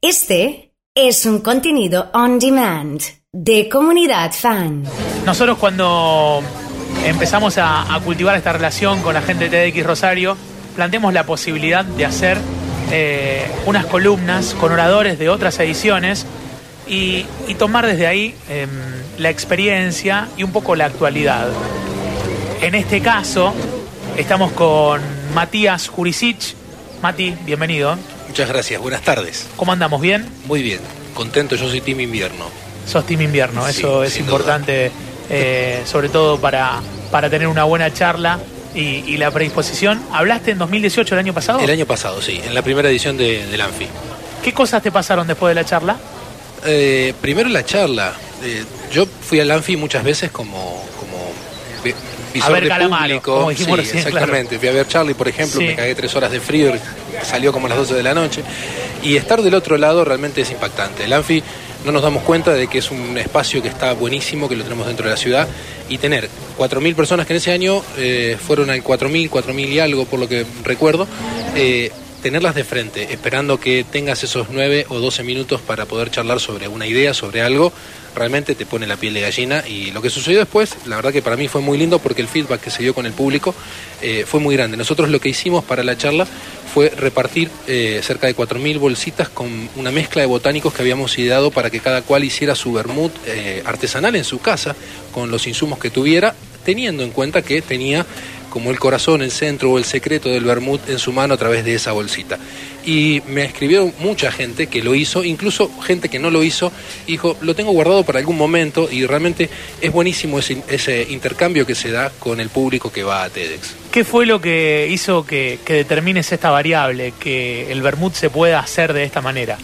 Este es un contenido on demand de comunidad fan. Nosotros cuando empezamos a, cultivar esta relación con la gente de TDX Rosario, planteamos la posibilidad de hacer eh, unas columnas con oradores de otras ediciones y, y tomar desde ahí em, la experiencia y un poco la actualidad. En este caso, estamos con Matías Jurisic. Mati, bienvenido. Muchas gracias, buenas tardes. ¿Cómo andamos? ¿Bien? Muy bien, contento, yo soy Team Invierno. Sos Team Invierno, Sí, eso es importante, eh, sobre todo para, para tener una buena charla y, y la predisposición. ¿Hablaste en 2018, el año pasado? El año pasado, sí, en la primera edición de, del Anfi. ¿Qué cosas te pasaron después de la charla? Eh, primero la charla. Eh, yo fui al Anfi muchas veces como, como visor ver de Calamaro, público. como dijimos Sí, recién, exactamente. Fui a ver Charlie, por ejemplo, Sí. me cagué tres horas de frío, salió como a las 12 de la noche. Y estar del otro lado realmente es impactante. El Anfi no nos damos cuenta de que es un espacio que está buenísimo, que lo tenemos dentro de la ciudad, y tener 4.000 personas que en ese año eh, fueron al 4.000, 4.000 y algo, por lo que recuerdo, eh, tenerlas de frente, esperando que tengas esos 9 o 12 minutos para poder charlar sobre una idea, sobre algo, realmente te pone la piel de gallina. Y lo que sucedió después, la verdad que para mí fue muy lindo porque el feedback que se dio con el público eh, fue muy grande. Nosotros lo que hicimos para la charla fue repartir eh, cerca de 4.000 bolsitas con una mezcla de botánicos que habíamos ideado para que cada cual hiciera su vermut eh, artesanal en su casa, con los insumos que tuviera, teniendo en cuenta que tenía como el corazón, el centro o el secreto del vermut en su mano a través de esa bolsita. Y me escribió mucha gente que lo hizo, incluso gente que no lo hizo, dijo, lo tengo guardado para algún momento y realmente es buenísimo ese, ese intercambio que se da con el público que va a TEDx. ¿Qué fue lo que hizo que, que determines esta variable, que el vermut se pueda hacer de esta manera?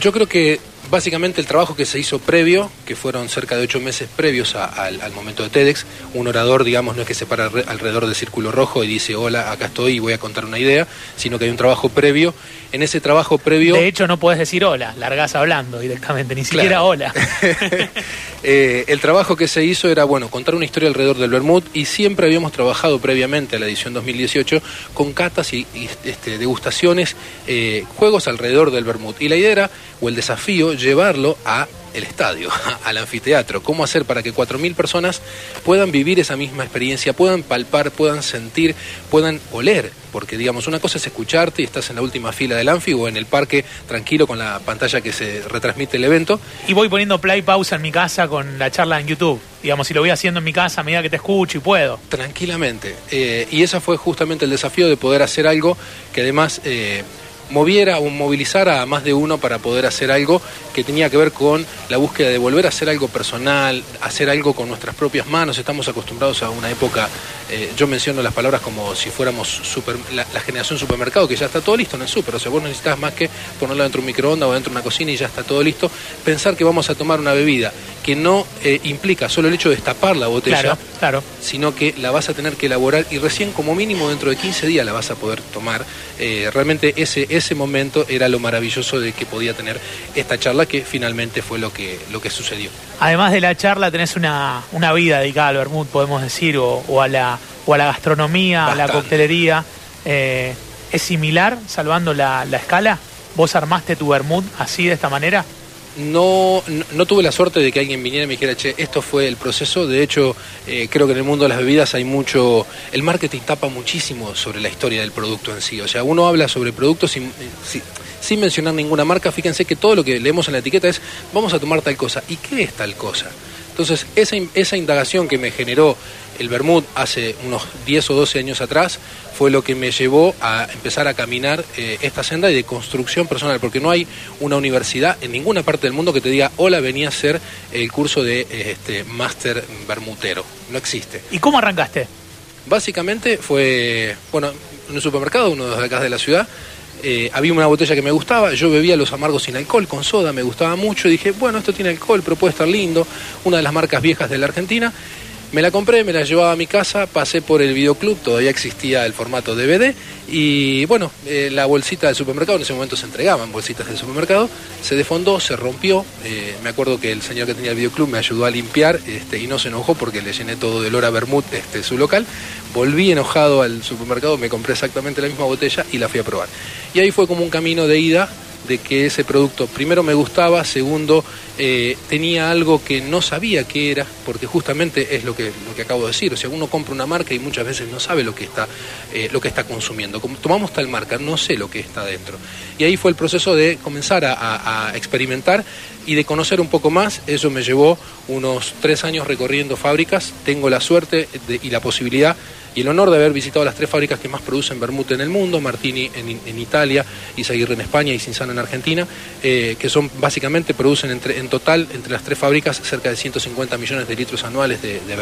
Yo creo que básicamente el trabajo que se hizo previo, que fueron cerca de ocho meses previos a- al, al momento de TEDx, un orador, digamos, no es que se para alre- alrededor del círculo rojo y dice, hola, acá estoy y voy a contar una idea, sino que hay un trabajo previo. En ese trabajo previo... De hecho, no podés decir hola, largás hablando directamente, ni siquiera Claro. hola. Eh, el trabajo que se hizo era, bueno, contar una historia alrededor del vermut y siempre habíamos trabajado previamente a la edición 2018 con catas y, este, degustaciones, eh, juegos alrededor del vermut. Y la idea era, o el desafío, llevarlo a el estadio, al anfiteatro. ¿Cómo hacer para que 4.000 personas puedan vivir esa misma experiencia, puedan palpar, puedan sentir, puedan oler? Porque, digamos, una cosa es escucharte y estás en la última fila del anfi o en el parque tranquilo con la pantalla que se retransmite el evento. Y voy poniendo play pausa en mi casa con la charla en YouTube. Digamos, si lo voy haciendo en mi casa a medida que te escucho y puedo. Tranquilamente. Eh, y ese fue justamente el desafío de poder hacer algo que además eh, moviera o movilizara a más de uno para poder hacer algo que tenía que ver con la búsqueda de volver a hacer algo personal, hacer algo con nuestras propias manos. Estamos acostumbrados a una época, eh, yo menciono las palabras como si fuéramos super- la, generación supermercado, que ya está todo listo en el super. O sea, vos necesitas más que ponerlo dentro de un microondas o dentro de una cocina y ya está todo listo. Pensar que vamos a tomar una bebida que no eh, implica solo el hecho de destapar la botella Claro, claro. sino que la vas a tener que elaborar y recién como mínimo dentro de 15 días la vas a poder tomar. Eh, realmente ese, ese momento era lo maravilloso de que podía tener esta charla que finalmente fue lo que, lo que sucedió. Además de la charla, tenés una, una vida dedicada al vermut, podemos decir, o, o a, la, o a la gastronomía, a la coctelería. Eh, ¿Es similar, salvando la, la escala? ¿Vos armaste tu vermut así, de esta manera? No, no, tuve la suerte de que alguien viniera y me dijera, che, esto fue el proceso. De hecho, eh, creo que en el mundo de las bebidas hay mucho. El marketing tapa muchísimo sobre la historia del producto en sí. O sea, uno habla sobre productos sin, eh, sin, mencionar ninguna marca. Fíjense que todo lo que leemos en la etiqueta es, vamos a tomar tal cosa. ¿Y qué es tal cosa? Entonces, esa, esa indagación que me generó el Bermud hace unos 10 o 12 años atrás fue lo que me llevó a empezar a caminar eh, esta senda de construcción personal, porque no hay una universidad en ninguna parte del mundo que te diga, hola, venía a hacer el curso de eh, este, máster bermutero. No existe. ¿Y cómo arrancaste? Básicamente fue, bueno, en un supermercado, uno de acá de la ciudad, eh, había una botella que me gustaba, yo bebía los amargos sin alcohol, con soda, me gustaba mucho, y dije, bueno, esto tiene alcohol, pero puede estar lindo, una de las marcas viejas de la Argentina. Me la compré, me la llevaba a mi casa, pasé por el videoclub, todavía existía el formato DVD, y bueno, eh, la bolsita del supermercado, en ese momento se entregaban bolsitas del supermercado, se defondó, se rompió, eh, me acuerdo que el señor que tenía el videoclub me ayudó a limpiar este, y no se enojó porque le llené todo de olor a vermut este, su local, volví enojado al supermercado, me compré exactamente la misma botella y la fui a probar. Y ahí fue como un camino de ida de que ese producto primero me gustaba, segundo eh, tenía algo que no sabía qué era, porque justamente es lo que, lo que acabo de decir, o sea, uno compra una marca y muchas veces no sabe lo que está, eh, lo que está consumiendo. Como tomamos tal marca, no sé lo que está dentro. Y ahí fue el proceso de comenzar a, experimentar y de conocer un poco más. Eso me llevó unos tres años recorriendo fábricas. Tengo la suerte y la posibilidad y el honor de haber visitado las tres fábricas que más producen vermut en el mundo, Martini en, Italia, Isaguirre en España y Cinzano en Argentina, eh, que son básicamente producen entre, en total entre las tres fábricas cerca de 150 millones de litros anuales de, de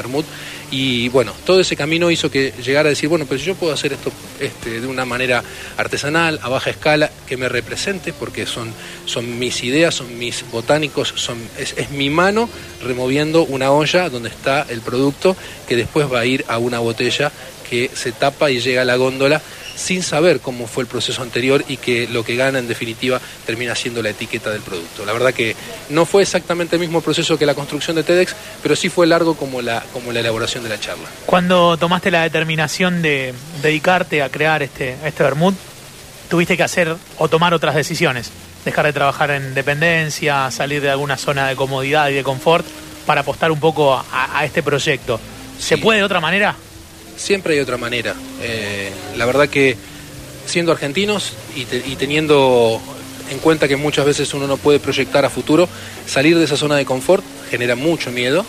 y bueno, todo ese camino hizo que llegara a decir, bueno, pues yo puedo hacer esto este, de una manera artesanal, a baja escala, que me represente, porque son, son mis ideas, son mis botánicos, son, es mi mano removiendo una olla donde está el producto que después va a ir a una botella que se tapa y llega a la góndola sin saber cómo fue el proceso anterior y que lo que gana en definitiva termina siendo la etiqueta del producto. La verdad que no fue exactamente el mismo proceso que la construcción de TEDx, pero sí fue largo como la, como la elaboración de la charla. Cuando tomaste la determinación de dedicarte a crear este, este vermut, tuviste que hacer o tomar otras decisiones, dejar de trabajar en dependencia, salir de alguna zona de comodidad y de confort para apostar un poco a, este proyecto. ¿Se puede de otra manera? Siempre hay otra manera. Eh, la verdad que siendo argentinos y, teniendo en cuenta que muchas veces uno no puede proyectar a futuro, salir de esa zona de confort genera mucho miedo.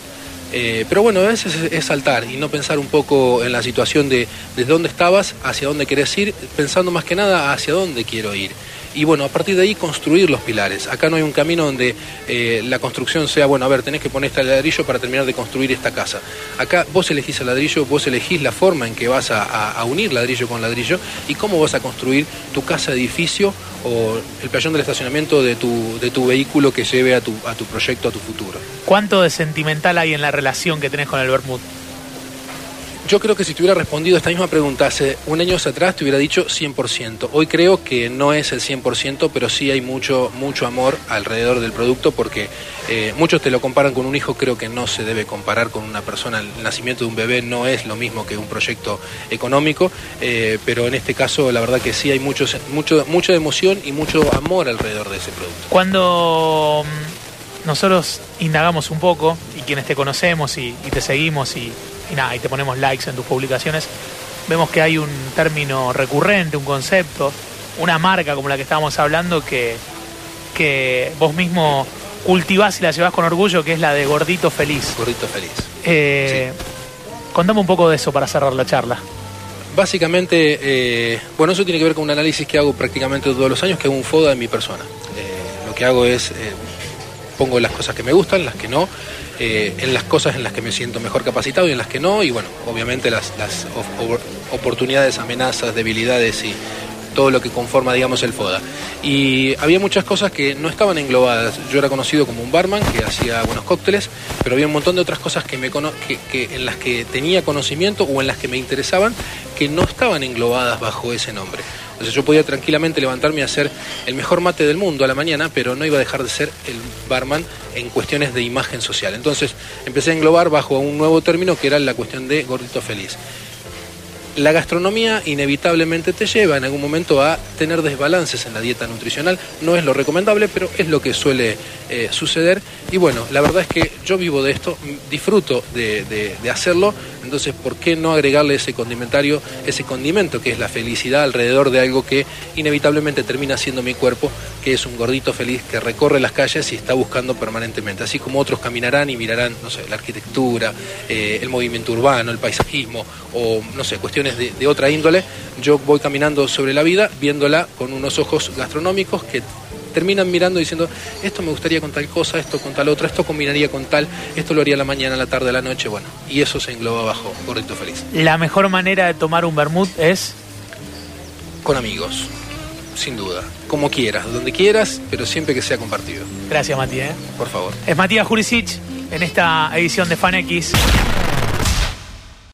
Eh, pero bueno, a veces es, saltar y no pensar un poco en la situación de desde dónde estabas, hacia dónde querés ir, pensando más que nada hacia dónde quiero ir y bueno, a partir de ahí construir los pilares. Acá no hay un camino donde eh, la construcción sea, bueno, a ver, tenés que poner este ladrillo para terminar de construir esta casa. Acá vos elegís el ladrillo, vos elegís la forma en que vas a, unir ladrillo con ladrillo y cómo vas a construir tu casa edificio o el playón del estacionamiento de tu, de tu vehículo que lleve a tu, a tu proyecto, a tu futuro. ¿Cuánto de sentimental hay en la relación que tenés con el Bermud? Yo creo que si te hubiera respondido esta misma pregunta hace un año atrás, te hubiera dicho 100%. Hoy creo que no es el 100%, pero sí hay mucho, mucho amor alrededor del producto porque eh, muchos te lo comparan con un hijo, creo que no se debe comparar con una persona. El nacimiento de un bebé no es lo mismo que un proyecto económico, eh, pero en este caso la verdad que sí hay mucho, mucho, mucha emoción y mucho amor alrededor de ese producto. Cuando nosotros indagamos un poco y quienes te conocemos y te seguimos y y nada, y te ponemos likes en tus publicaciones, vemos que hay un término recurrente, un concepto, una marca como la que estábamos hablando que, que vos mismo cultivás y la llevas con orgullo, que es la de Gordito Feliz. Gordito Feliz. Eh, Contame un poco de eso para cerrar la charla. Básicamente, eh, bueno, eso tiene que ver con un análisis que hago prácticamente todos los años, que es un FODA de mi persona. Eh, lo que hago es, pongo las cosas que me gustan, las que no, eh, en las cosas en las que me siento mejor capacitado y en las que no, y bueno, obviamente las, oportunidades, amenazas, debilidades y todo lo que conforma, digamos, el FODA. Y había muchas cosas que no estaban englobadas. Yo era conocido como un barman que hacía buenos cócteles, pero había un montón de otras cosas que me que, en las que tenía conocimiento o en las que me interesaban que no estaban englobadas bajo ese nombre. Entonces yo podía tranquilamente levantarme y hacer el mejor mate del mundo a la mañana, pero no iba a dejar de ser el barman en cuestiones de imagen social. Entonces empecé a englobar bajo un nuevo término que era la cuestión de gordito feliz la gastronomía inevitablemente te lleva en algún momento a tener desbalances en la dieta nutricional. No es lo recomendable, pero es lo que suele eh, suceder. Y bueno, la verdad es que yo vivo de esto, disfruto de, hacerlo, entonces ¿por qué no agregarle ese condimentario, ese condimento que es la felicidad alrededor de algo que inevitablemente termina siendo mi cuerpo, que es un gordito feliz que recorre las calles y está buscando permanentemente, así como otros caminarán y mirarán, no sé, la arquitectura, eh, el movimiento urbano, el paisajismo o, no sé, cuestiones de, otra índole, yo voy caminando sobre la vida viéndola con unos ojos gastronómicos que terminan mirando diciendo, esto me gustaría con tal cosa, esto con tal otra, esto combinaría con tal, esto lo haría la mañana, la tarde, la noche, bueno, y eso se engloba bajo Gordito Feliz. La mejor manera de tomar un vermut es... Con amigos, sin duda, como quieras, donde quieras, pero siempre que sea compartido. Gracias, Matías. ¿eh? Por favor. Es Matías Jurisic en esta edición de FanX.